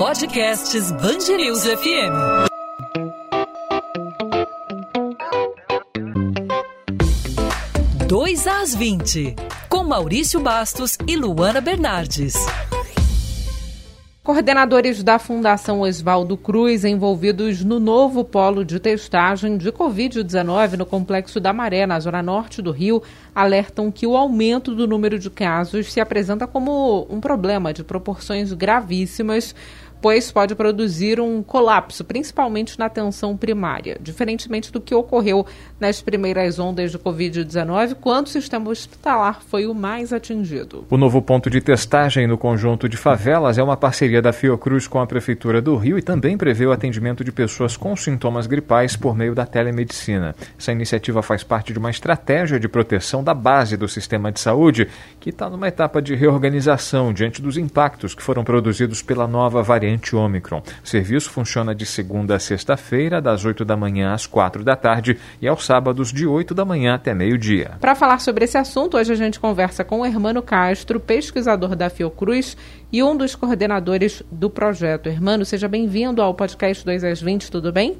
Podcasts Bangerils FM. Dois às 20, com Maurício Bastos e Luana Bernardes. Coordenadores da Fundação Oswaldo Cruz envolvidos no novo polo de testagem de Covid-19 no Complexo da Maré, na zona norte do Rio, alertam que o aumento do número de casos se apresenta como um problema de proporções gravíssimas pois pode produzir um colapso, principalmente na atenção primária, diferentemente do que ocorreu nas primeiras ondas de Covid-19, quando o sistema hospitalar foi o mais atingido. O novo ponto de testagem no conjunto de favelas é uma parceria da Fiocruz com a Prefeitura do Rio e também prevê o atendimento de pessoas com sintomas gripais por meio da telemedicina. Essa iniciativa faz parte de uma estratégia de proteção da base do sistema de saúde, que está numa etapa de reorganização diante dos impactos que foram produzidos pela nova variante variante Ômicron. O serviço funciona de segunda a sexta-feira, das 8 da manhã às 4 da tarde e aos sábados, de 8 da manhã até meio-dia. Para falar sobre esse assunto, hoje a gente conversa com o Hermano Castro, pesquisador da Fiocruz e um dos coordenadores do projeto. Hermano, seja bem-vindo ao podcast 2 às 20, tudo bem?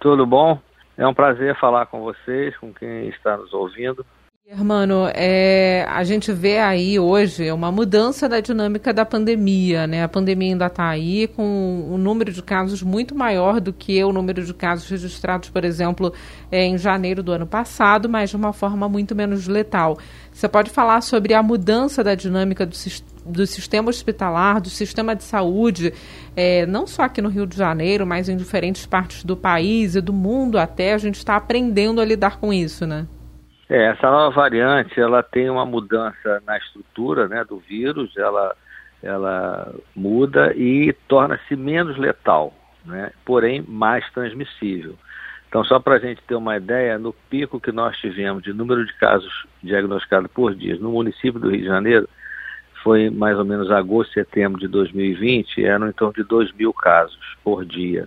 Tudo bom. É um prazer falar com vocês, com quem está nos ouvindo. Hermano, é, a gente vê aí hoje uma mudança da dinâmica da pandemia, né? A pandemia ainda está aí com um número de casos muito maior do que o número de casos registrados, por exemplo, é, em janeiro do ano passado, mas de uma forma muito menos letal. Você pode falar sobre a mudança da dinâmica do, do sistema hospitalar, do sistema de saúde, é, não só aqui no Rio de Janeiro, mas em diferentes partes do país e do mundo até, a gente está aprendendo a lidar com isso, né? É, essa nova variante, ela tem uma mudança na estrutura né, do vírus, ela, ela muda e torna-se menos letal, né, porém mais transmissível. Então, só para a gente ter uma ideia, no pico que nós tivemos de número de casos diagnosticados por dia no município do Rio de Janeiro, foi mais ou menos agosto, setembro de 2020, eram em torno de 2 mil casos por dia.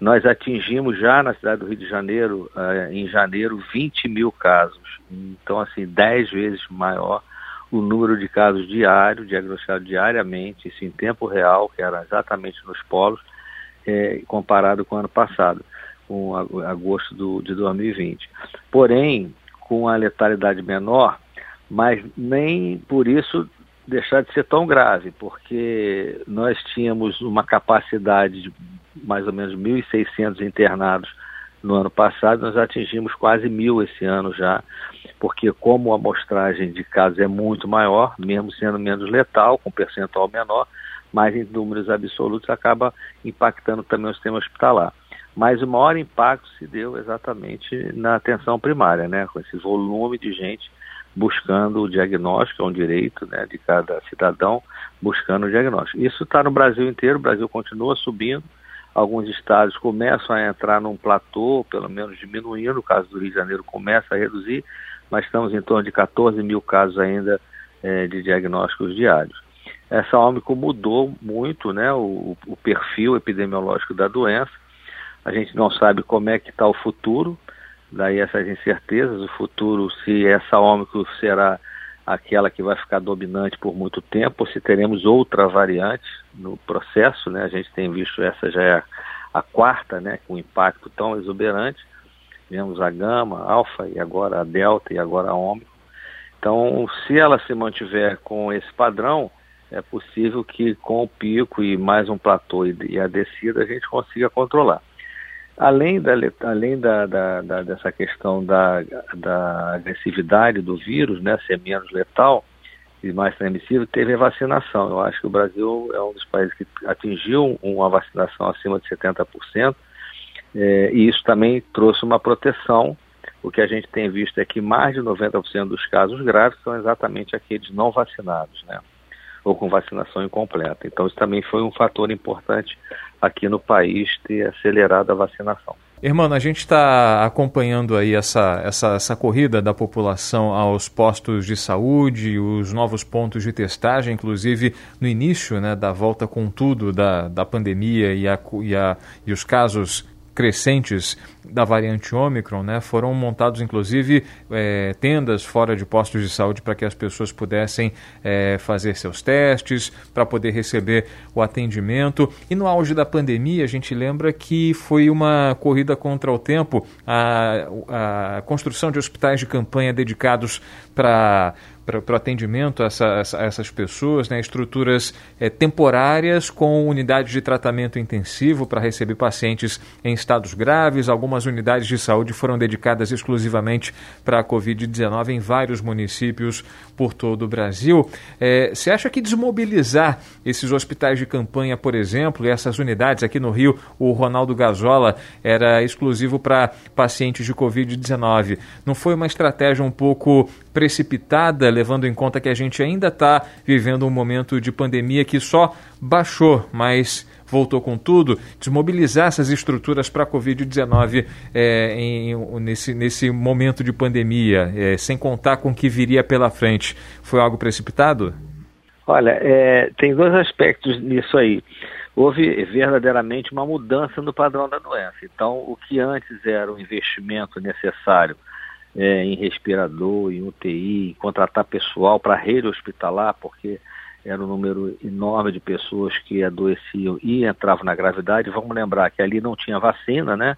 Nós atingimos já na cidade do Rio de Janeiro, uh, em janeiro, 20 mil casos. Então, assim, 10 vezes maior o número de casos diários, diagnosticados diariamente, isso em tempo real, que era exatamente nos polos, é, comparado com o ano passado, com agosto do, de 2020. Porém, com a letalidade menor, mas nem por isso deixar de ser tão grave, porque nós tínhamos uma capacidade de mais ou menos 1.600 internados no ano passado, nós atingimos quase mil esse ano já, porque como a amostragem de casos é muito maior, mesmo sendo menos letal, com percentual menor, mas em números absolutos acaba impactando também o sistema hospitalar. Mas o maior impacto se deu exatamente na atenção primária, né, com esse volume de gente buscando o diagnóstico, é um direito né, de cada cidadão buscando o diagnóstico. Isso está no Brasil inteiro, o Brasil continua subindo, alguns estados começam a entrar num platô, pelo menos diminuindo, o caso do Rio de Janeiro começa a reduzir, mas estamos em torno de 14 mil casos ainda é, de diagnósticos diários. Essa Ômicron mudou muito né, o, o perfil epidemiológico da doença, a gente não sabe como é que está o futuro, daí essas incertezas, o futuro, se essa Ômicron será aquela que vai ficar dominante por muito tempo, ou se teremos outra variante no processo, né? A gente tem visto essa já é a, quarta, né? Com impacto tão exuberante. Tivemos a gama, a alfa e agora a delta e agora a ômicron. Então, se ela se mantiver com esse padrão, é possível que com o pico e mais um platô e a descida a gente consiga controlar. Além, da, além da, da, da, dessa questão da, da agressividade do vírus, né, ser menos letal e mais transmissível, teve a vacinação. Eu acho que o Brasil é um dos países que atingiu uma vacinação acima de 70%, é, e isso também trouxe uma proteção. O que a gente tem visto é que mais de 90% dos casos graves são exatamente aqueles não vacinados, né? ou com vacinação incompleta. Então, isso também foi um fator importante aqui no país ter acelerado a vacinação. Irmão, a gente está acompanhando aí essa, essa, essa corrida da população aos postos de saúde, os novos pontos de testagem, inclusive no início né, da volta com tudo da, da pandemia e, a, e, a, e os casos crescentes da variante Ômicron, né, foram montados inclusive é, tendas fora de postos de saúde para que as pessoas pudessem é, fazer seus testes, para poder receber o atendimento. E no auge da pandemia, a gente lembra que foi uma corrida contra o tempo a, a construção de hospitais de campanha dedicados para para o atendimento a, a, essas pessoas, né, estruturas é, temporárias com unidades de tratamento intensivo para receber pacientes em estados graves. Algumas unidades de saúde foram dedicadas exclusivamente para a Covid-19 em vários municípios por todo o Brasil. É, você acha que desmobilizar esses hospitais de campanha, por exemplo, e essas unidades aqui no Rio, o Ronaldo Gazola era exclusivo para pacientes de Covid-19, não foi uma estratégia um pouco precipitada, levando em conta que a gente ainda está vivendo um momento de pandemia que só baixou, mas voltou com tudo, desmobilizar essas estruturas para a Covid-19 é, nesse, nesse momento de pandemia, é, sem contar com o que viria pela frente, foi algo precipitado? Olha, é, tem dois aspectos nisso aí. Houve verdadeiramente uma mudança no padrão da doença. Então, o que antes era um investimento necessário é, em respirador, em UTI, em contratar pessoal para rede hospitalar, porque era um número enorme de pessoas que adoeciam e entravam na gravidade. Vamos lembrar que ali não tinha vacina, né?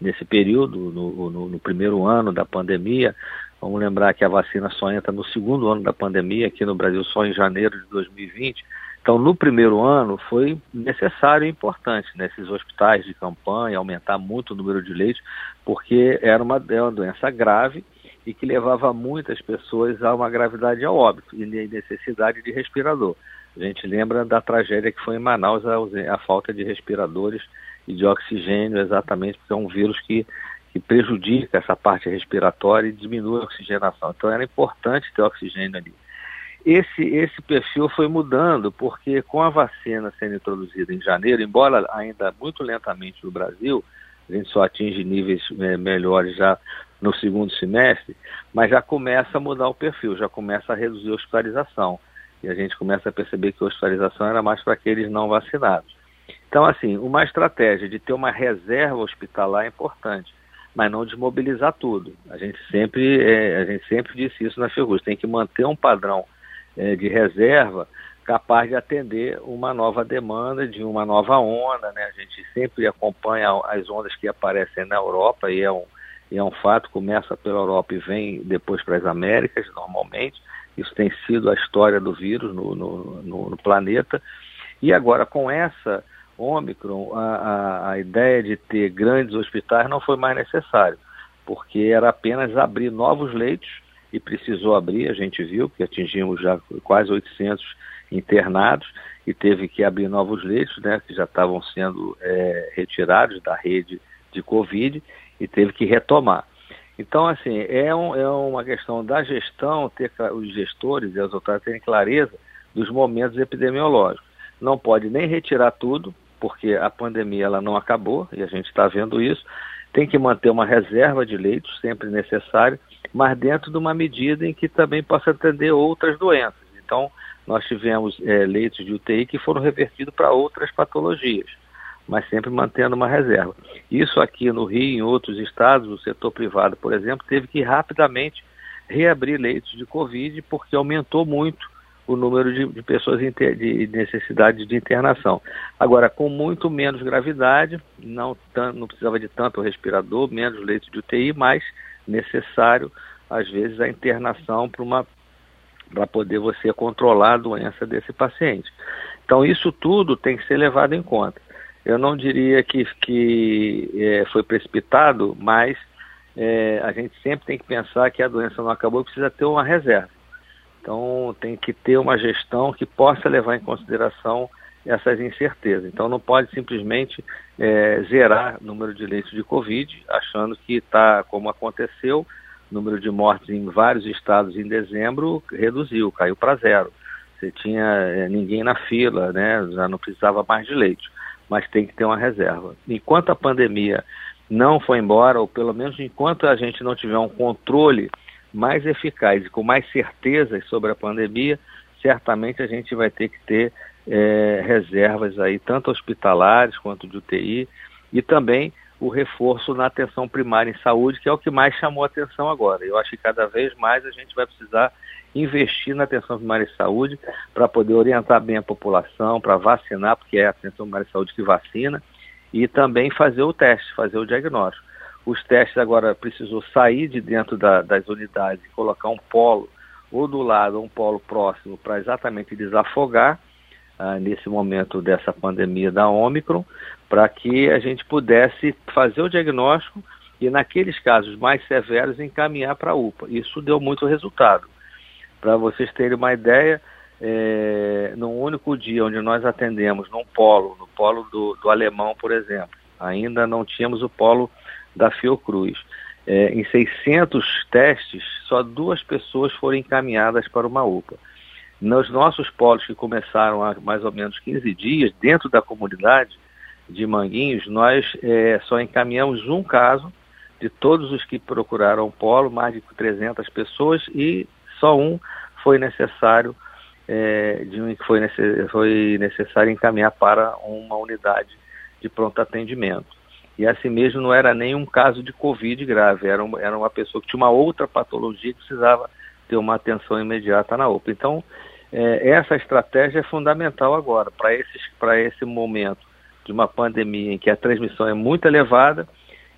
Nesse período, no, no, no, primeiro ano da pandemia. Vamos lembrar que a vacina só entra no segundo ano da pandemia, aqui no Brasil só em janeiro de 2020. Então, no primeiro ano, foi necessário e importante nesses né, hospitais de campanha aumentar muito o número de leitos, porque era uma, era uma doença grave e que levava muitas pessoas a uma gravidade ao óbito e necessidade de respirador. A gente lembra da tragédia que foi em Manaus a, a falta de respiradores e de oxigênio, exatamente porque é um vírus que, que prejudica essa parte respiratória e diminui a oxigenação. Então era importante ter oxigênio ali. Esse, esse perfil foi mudando, porque com a vacina sendo introduzida em janeiro, embora ainda muito lentamente no Brasil, a gente só atinge níveis é, melhores já no segundo semestre, mas já começa a mudar o perfil, já começa a reduzir a hospitalização. E a gente começa a perceber que a hospitalização era mais para aqueles não vacinados. Então, assim, uma estratégia de ter uma reserva hospitalar é importante, mas não desmobilizar tudo. A gente sempre, é, a gente sempre disse isso na Fiocruz, tem que manter um padrão é, de reserva capaz de atender uma nova demanda, de uma nova onda. Né? A gente sempre acompanha as ondas que aparecem na Europa e é um, e é um fato, começa pela Europa e vem depois para as Américas, normalmente. Isso tem sido a história do vírus no, no, no, no planeta. E agora, com essa Ômicron, a, a, a ideia de ter grandes hospitais não foi mais necessário, porque era apenas abrir novos leitos e precisou abrir, a gente viu que atingimos já quase 800 internados e teve que abrir novos leitos, né, que já estavam sendo é, retirados da rede de Covid e teve que retomar. Então, assim, é, um, é uma questão da gestão, ter os gestores e as autoridades terem clareza dos momentos epidemiológicos. Não pode nem retirar tudo, porque a pandemia ela não acabou, e a gente está vendo isso. Tem que manter uma reserva de leitos, sempre necessário, mas dentro de uma medida em que também possa atender outras doenças. Então, nós tivemos é, leitos de UTI que foram revertidos para outras patologias, mas sempre mantendo uma reserva. Isso aqui no Rio e em outros estados, o setor privado, por exemplo, teve que rapidamente reabrir leitos de Covid porque aumentou muito o número de, de pessoas de necessidade de internação. Agora, com muito menos gravidade, não, não precisava de tanto respirador, menos leitos de UTI, mas necessário, às vezes, a internação para poder você controlar a doença desse paciente. Então, isso tudo tem que ser levado em conta. Eu não diria que, que é, foi precipitado, mas é, a gente sempre tem que pensar que a doença não acabou e precisa ter uma reserva. Então, tem que ter uma gestão que possa levar em consideração essas incertezas. Então, não pode simplesmente é, zerar o número de leitos de Covid, achando que está como aconteceu, o número de mortes em vários estados em dezembro reduziu, caiu para zero. Você tinha é, ninguém na fila, né? já não precisava mais de leitos, mas tem que ter uma reserva. Enquanto a pandemia não foi embora, ou pelo menos enquanto a gente não tiver um controle mais eficaz e com mais certezas sobre a pandemia, certamente a gente vai ter que ter é, reservas aí, tanto hospitalares quanto de UTI, e também o reforço na atenção primária em saúde, que é o que mais chamou atenção agora. Eu acho que cada vez mais a gente vai precisar investir na atenção primária em saúde para poder orientar bem a população, para vacinar, porque é a atenção primária em saúde que vacina, e também fazer o teste, fazer o diagnóstico. Os testes agora precisou sair de dentro da, das unidades e colocar um polo, ou do lado, um polo próximo, para exatamente desafogar ah, nesse momento dessa pandemia da Ômicron, para que a gente pudesse fazer o diagnóstico e, naqueles casos mais severos, encaminhar para a UPA. Isso deu muito resultado. Para vocês terem uma ideia, é, num único dia onde nós atendemos num polo, no polo do, do alemão, por exemplo, ainda não tínhamos o polo da Fiocruz. É, em 600 testes, só duas pessoas foram encaminhadas para uma UPA. Nos nossos polos que começaram há mais ou menos 15 dias, dentro da comunidade de Manguinhos, nós é, só encaminhamos um caso de todos os que procuraram o polo, mais de 300 pessoas, e só um foi necessário é, de um, foi, necess, foi necessário encaminhar para uma unidade de pronto atendimento. E assim mesmo não era nenhum caso de Covid grave, era, era uma pessoa que tinha uma outra patologia que precisava ter uma atenção imediata na UPA. Então, é, essa estratégia é fundamental agora, para esse momento de uma pandemia em que a transmissão é muito elevada,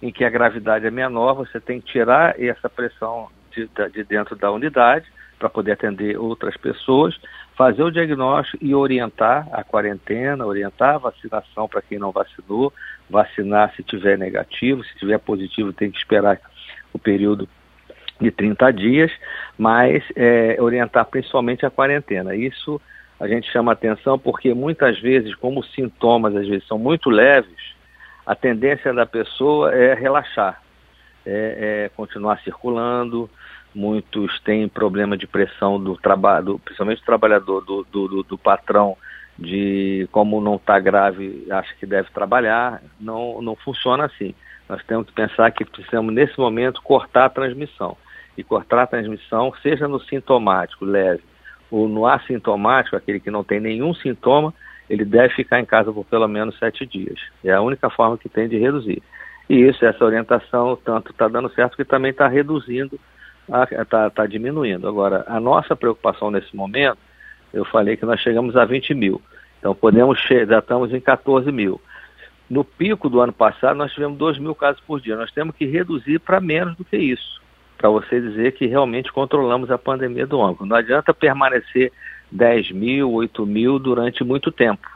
em que a gravidade é menor, você tem que tirar essa pressão de, de dentro da unidade para poder atender outras pessoas, fazer o diagnóstico e orientar a quarentena, orientar a vacinação para quem não vacinou, vacinar se tiver negativo, se tiver positivo tem que esperar o período de 30 dias, mas é, orientar principalmente a quarentena. Isso a gente chama atenção porque muitas vezes, como os sintomas às vezes são muito leves, a tendência da pessoa é relaxar, é, é continuar circulando, muitos têm problema de pressão do trabalho, principalmente do trabalhador, do, do, do patrão, de como não está grave, acha que deve trabalhar, não, não funciona assim. Nós temos que pensar que precisamos, nesse momento, cortar a transmissão. E cortar a transmissão, seja no sintomático leve ou no assintomático, aquele que não tem nenhum sintoma, ele deve ficar em casa por pelo menos sete dias. É a única forma que tem de reduzir. E isso, essa orientação, tanto está dando certo que também está reduzindo está tá diminuindo. Agora, a nossa preocupação nesse momento, eu falei que nós chegamos a 20 mil. Então, podemos já estamos em 14 mil. No pico do ano passado, nós tivemos 2 mil casos por dia. Nós temos que reduzir para menos do que isso, para você dizer que realmente controlamos a pandemia do ônibus. Não adianta permanecer 10 mil, 8 mil durante muito tempo,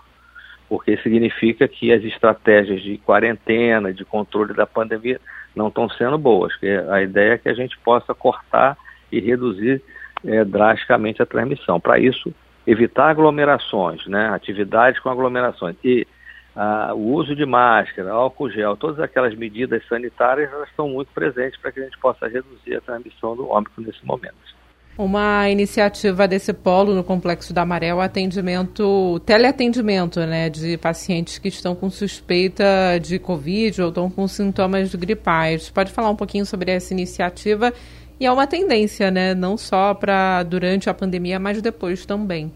porque significa que as estratégias de quarentena, de controle da pandemia, não estão sendo boas. A ideia é que a gente possa cortar e reduzir é, drasticamente a transmissão. Para isso, evitar aglomerações, né, atividades com aglomerações e ah, o uso de máscara, álcool gel, todas aquelas medidas sanitárias elas estão muito presentes para que a gente possa reduzir a transmissão do óbito nesse momento. Uma iniciativa desse polo no Complexo da Maré é o atendimento, teleatendimento, né, de pacientes que estão com suspeita de Covid ou estão com sintomas gripais. Pode falar um pouquinho sobre essa iniciativa e é uma tendência, né, não só para durante a pandemia, mas depois também.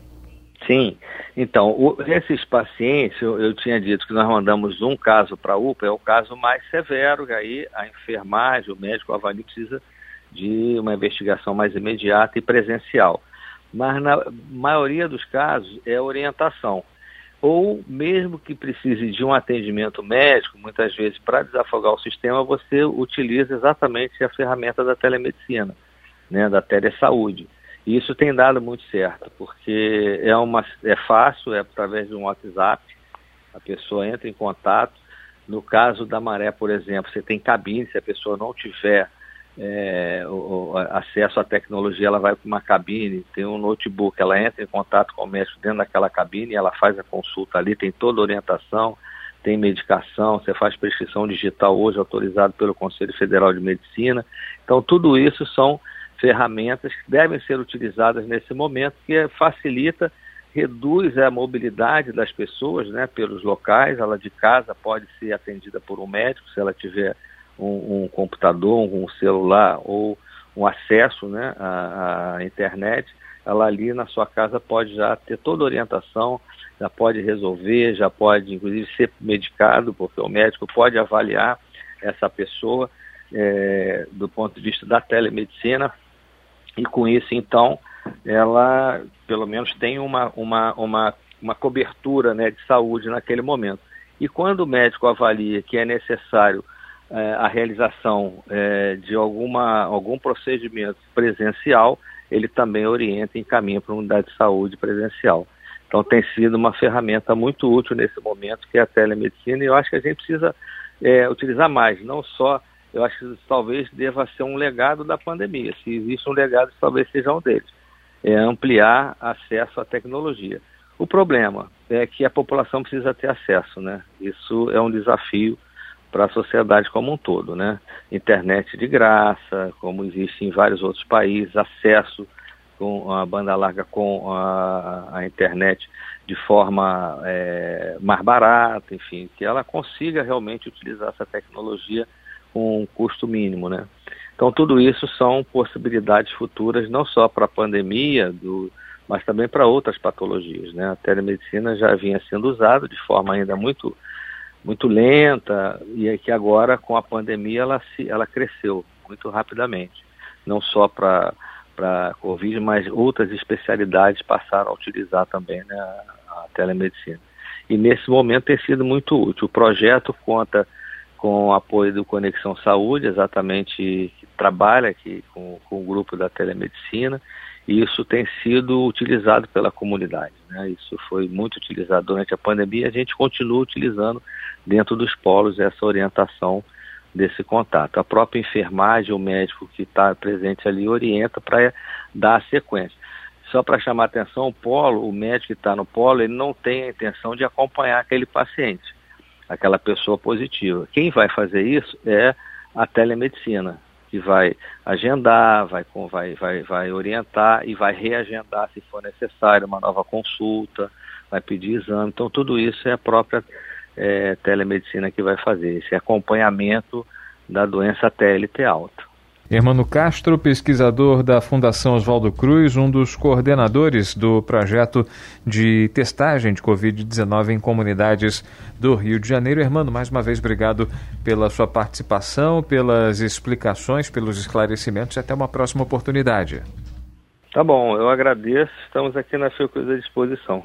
Sim, então, o, esses pacientes, eu, eu, tinha dito que nós mandamos um caso para a UPA, é o caso mais severo, que aí a enfermagem, o médico avalia precisa de uma investigação mais imediata e presencial. Mas na maioria dos casos é orientação. Ou mesmo que precise de um atendimento médico, muitas vezes para desafogar o sistema, você utiliza exatamente a ferramenta da telemedicina, né, da telesaúde. E isso tem dado muito certo, porque é, uma, é fácil, é através de um WhatsApp, a pessoa entra em contato. No caso da maré, por exemplo, você tem cabine, se a pessoa não tiver é, o, o, acesso à tecnologia, ela vai para uma cabine, tem um notebook, ela entra em contato com o médico dentro daquela cabine, ela faz a consulta ali, tem toda a orientação, tem medicação, você faz prescrição digital hoje autorizado pelo Conselho Federal de Medicina. Então, tudo isso são ferramentas que devem ser utilizadas nesse momento, que facilita, reduz a mobilidade das pessoas né, pelos locais, ela de casa pode ser atendida por um médico, se ela tiver um, um computador, um celular ou um acesso né, à, à, internet, ela ali na sua casa pode já ter toda a orientação, já pode resolver, já pode inclusive ser medicado, porque o médico pode avaliar essa pessoa é, do ponto de vista da telemedicina e com isso então ela pelo menos tem uma, uma, uma, uma cobertura né, de saúde naquele momento. E quando o médico avalia que é necessário a realização é, de alguma, algum procedimento presencial, ele também orienta e encaminha para uma unidade de saúde presencial. Então tem sido uma ferramenta muito útil nesse momento, que é a telemedicina, e eu acho que a gente precisa é, utilizar mais, não só, eu acho que talvez deva ser um legado da pandemia. Se existe um legado, talvez seja um deles é, ampliar acesso à tecnologia. O problema é que a população precisa ter acesso, né? Isso é um desafio para a sociedade como um todo, né? Internet de graça, como existe em vários outros países, acesso com a banda larga com a, a internet de forma é, mais barata, enfim, que ela consiga realmente utilizar essa tecnologia com um custo mínimo, né? Então, tudo isso são possibilidades futuras, não só para a pandemia, do, mas também para outras patologias. Né? A telemedicina já vinha sendo usada de forma ainda muito, muito lenta, e é que agora, com a pandemia, ela, se, ela cresceu muito rapidamente. Não só para para Covid, mas outras especialidades passaram a utilizar também né, a telemedicina. E nesse momento tem sido muito útil. O projeto conta com o apoio do Conexão Saúde, exatamente que trabalha aqui com, com o grupo da telemedicina, e isso tem sido utilizado pela comunidade. Né? Isso foi muito utilizado durante a pandemia, a gente continua utilizando dentro dos polos essa orientação desse contato. A própria enfermagem, o médico que está presente ali, orienta para dar a sequência. Só para chamar atenção, o polo, o médico que está no polo, ele não tem a intenção de acompanhar aquele paciente aquela pessoa positiva. Quem vai fazer isso é a telemedicina, que vai agendar, vai, vai, vai, vai orientar e vai reagendar se for necessário uma nova consulta, vai pedir exame. Então, tudo isso é a própria é, telemedicina que vai fazer, esse acompanhamento da doença TLT alta. Hermano Castro, pesquisador da Fundação Oswaldo Cruz, um dos coordenadores do projeto de testagem de Covid-19 em comunidades do Rio de Janeiro. Hermano, mais uma vez, obrigado pela sua participação, pelas explicações, pelos esclarecimentos e até uma próxima oportunidade. Tá bom, eu agradeço. Estamos aqui na Fiocruz à disposição.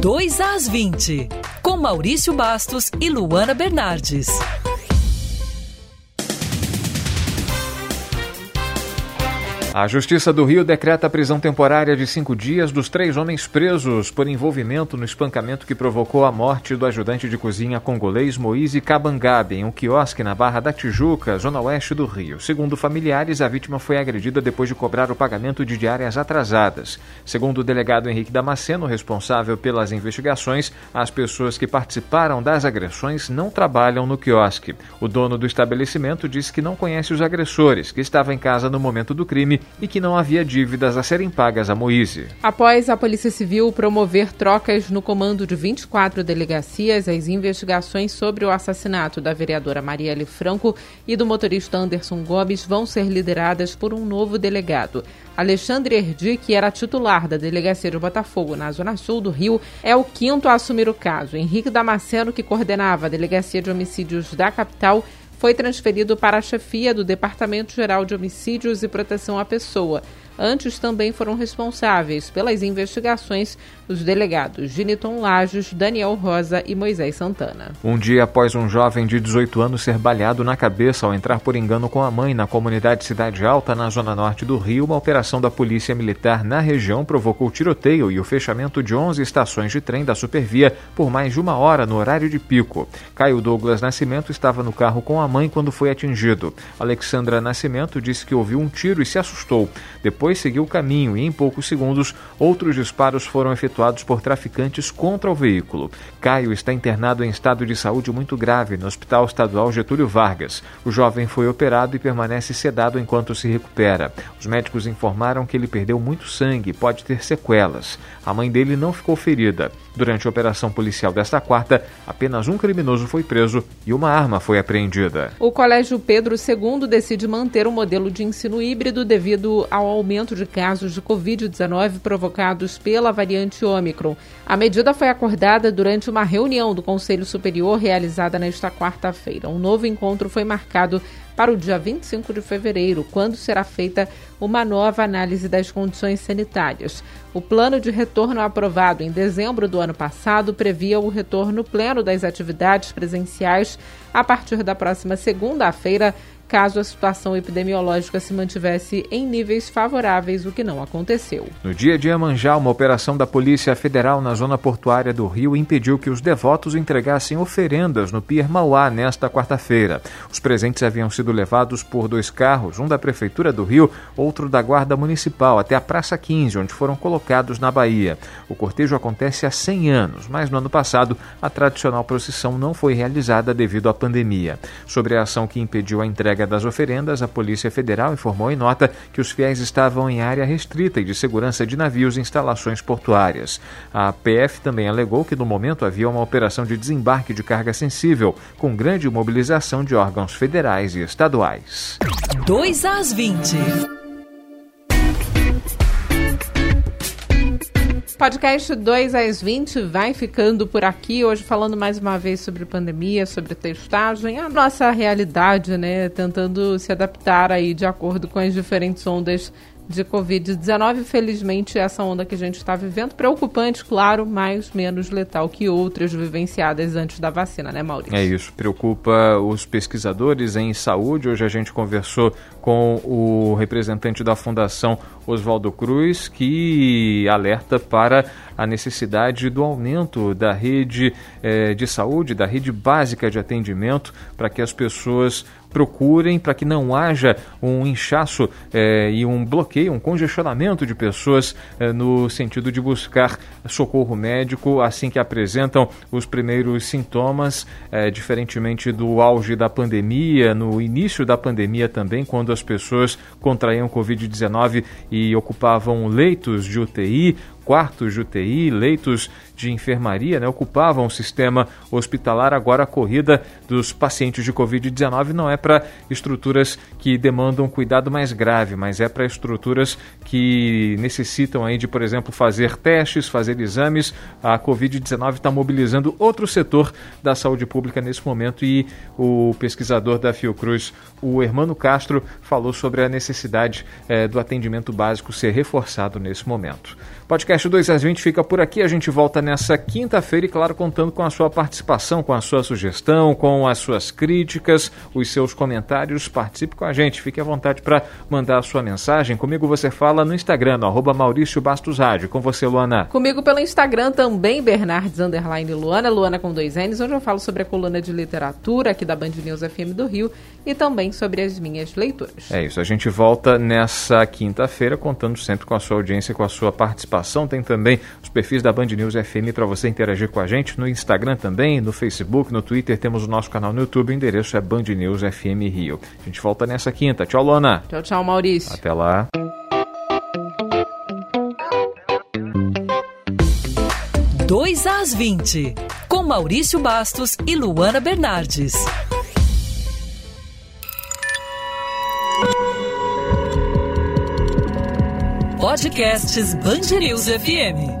2 às 20, com Maurício Bastos e Luana Bernardes. A Justiça do Rio decreta a prisão temporária de cinco dias dos três homens presos por envolvimento no espancamento que provocou a morte do ajudante de cozinha congolês Moise Kabangabe em um quiosque na Barra da Tijuca, zona oeste do Rio. Segundo familiares, a vítima foi agredida depois de cobrar o pagamento de diárias atrasadas. Segundo o delegado Henrique Damasceno, responsável pelas investigações, as pessoas que participaram das agressões não trabalham no quiosque. O dono do estabelecimento disse que não conhece os agressores, que estava em casa no momento do crime e que não havia dívidas a serem pagas a Moise. Após a Polícia Civil promover trocas no comando de 24 delegacias, as investigações sobre o assassinato da vereadora Marielle Franco e do motorista Anderson Gomes vão ser lideradas por um novo delegado. Alexandre Erdi, que era titular da delegacia de Botafogo, na zona sul do Rio, é o quinto a assumir o caso. Henrique Damasceno, que coordenava a delegacia de homicídios da capital, foi transferido para a chefia do Departamento Geral de Homicídios e Proteção à Pessoa. Antes também foram responsáveis pelas investigações os delegados Giniton Lajos, Daniel Rosa e Moisés Santana. Um dia após um jovem de 18 anos ser baleado na cabeça ao entrar por engano com a mãe na comunidade Cidade Alta, na zona norte do Rio, uma operação da Polícia Militar na região provocou tiroteio e o fechamento de 11 estações de trem da Supervia por mais de uma hora no horário de pico. Caio Douglas Nascimento estava no carro com a mãe quando foi atingido. Alexandra Nascimento disse que ouviu um tiro e se assustou. Depois seguiu o caminho e, em poucos segundos, outros disparos foram efetuados efetuados por traficantes contra o veículo. Caio está internado em estado de saúde muito grave no Hospital Estadual Getúlio Vargas. O jovem foi operado e permanece sedado enquanto se recupera. Os médicos informaram que ele perdeu muito sangue e pode ter sequelas. A mãe dele não ficou ferida. Durante a operação policial desta quarta, apenas um criminoso foi preso e uma arma foi apreendida. O Colégio Pedro II decide manter o modelo de ensino híbrido devido ao aumento aumento de casos de Covid-19 provocados pela variante Ômicron. A medida foi acordada durante uma reunião do Conselho Superior realizada nesta quarta-feira. Um novo encontro foi marcado para o dia 25 de fevereiro, quando será feita uma nova análise das condições sanitárias. O plano de retorno aprovado em dezembro do ano passado previa o retorno pleno das atividades presenciais a partir da próxima segunda-feira caso a situação epidemiológica se mantivesse em níveis favoráveis, o que não aconteceu. No dia de Iemanjá, uma operação da Polícia Federal na zona portuária do Rio impediu que os devotos entregassem oferendas no Pier Mauá nesta quarta-feira. Os presentes haviam sido levados por dois carros, um da Prefeitura do Rio, outro da Guarda Municipal, até a Praça 15, onde foram colocados na Bahia. O cortejo acontece há 100 anos, mas no ano passado a tradicional procissão não foi realizada devido à pandemia. Sobre a ação que impediu a entrega entrega das oferendas, a Polícia Federal informou em nota que os fiéis estavam em área restrita e de segurança de navios e instalações portuárias. A PF também alegou que no momento havia uma operação de desembarque de carga sensível, com grande mobilização de órgãos federais e estaduais. 2 às 20. Podcast 2 às 20 vai ficando por aqui. Hoje falando mais uma vez sobre pandemia, sobre testagem, a nossa realidade, né? Tentando se adaptar aí de acordo com as diferentes ondas de Covid-19. Felizmente, essa onda que a gente está vivendo, preocupante, claro, mas menos letal que outras vivenciadas antes da vacina, né, Maurício? É isso, preocupa os pesquisadores em saúde. Hoje a gente conversou com o representante da Fundação Oswaldo Cruz, que alerta para a necessidade do aumento da rede eh, de saúde, da rede básica de atendimento, para que as pessoas procurem para que não haja um inchaço eh, e um bloqueio, um congestionamento de pessoas eh, no sentido de buscar socorro médico. Assim que apresentam os primeiros sintomas, eh, diferentemente do auge da pandemia, no início da pandemia também, quando as pessoas contraíam Covid-19 e ocupavam leitos de UTI quartos de UTI, leitos de enfermaria, né, ocupavam o sistema hospitalar. Agora a corrida dos pacientes de Covid-19 não é para estruturas que demandam cuidado mais grave, mas é para estruturas que necessitam aí de, por exemplo, fazer testes, fazer exames. A Covid-19 está mobilizando outro setor da saúde pública nesse momento e o pesquisador da Fiocruz, o Hermano Castro, falou sobre a necessidade eh, do atendimento básico ser reforçado nesse momento. Podcast 2 às 20 fica por aqui. A gente volta nessa quinta-feira e, claro, contando com a sua participação, com a sua sugestão, com as suas críticas, os seus comentários. Participe com a gente. Fique à vontade para mandar a sua mensagem. Comigo você fala no Instagram, no arroba Maurício Bastos Rádio. Com você, Luana. Comigo pelo Instagram também, Bernardes Underline Luana, Luana com dois N's, onde eu falo sobre a coluna de literatura aqui da Band News FM do Rio e também sobre as minhas leituras. É isso. A gente volta nessa quinta-feira contando sempre com a sua audiência, com a sua participação participação. Tem também os perfis da Band News FM para você interagir com a gente no Instagram também, no Facebook, no Twitter. Temos o nosso canal no YouTube. O endereço é Band News FM Rio. A gente volta nessa quinta. Tchau, Lona. Tchau, tchau, Maurício. Até lá. Dois às 20, com Maurício Bastos e Luana Bernardes. Podcasts Bangerils FM.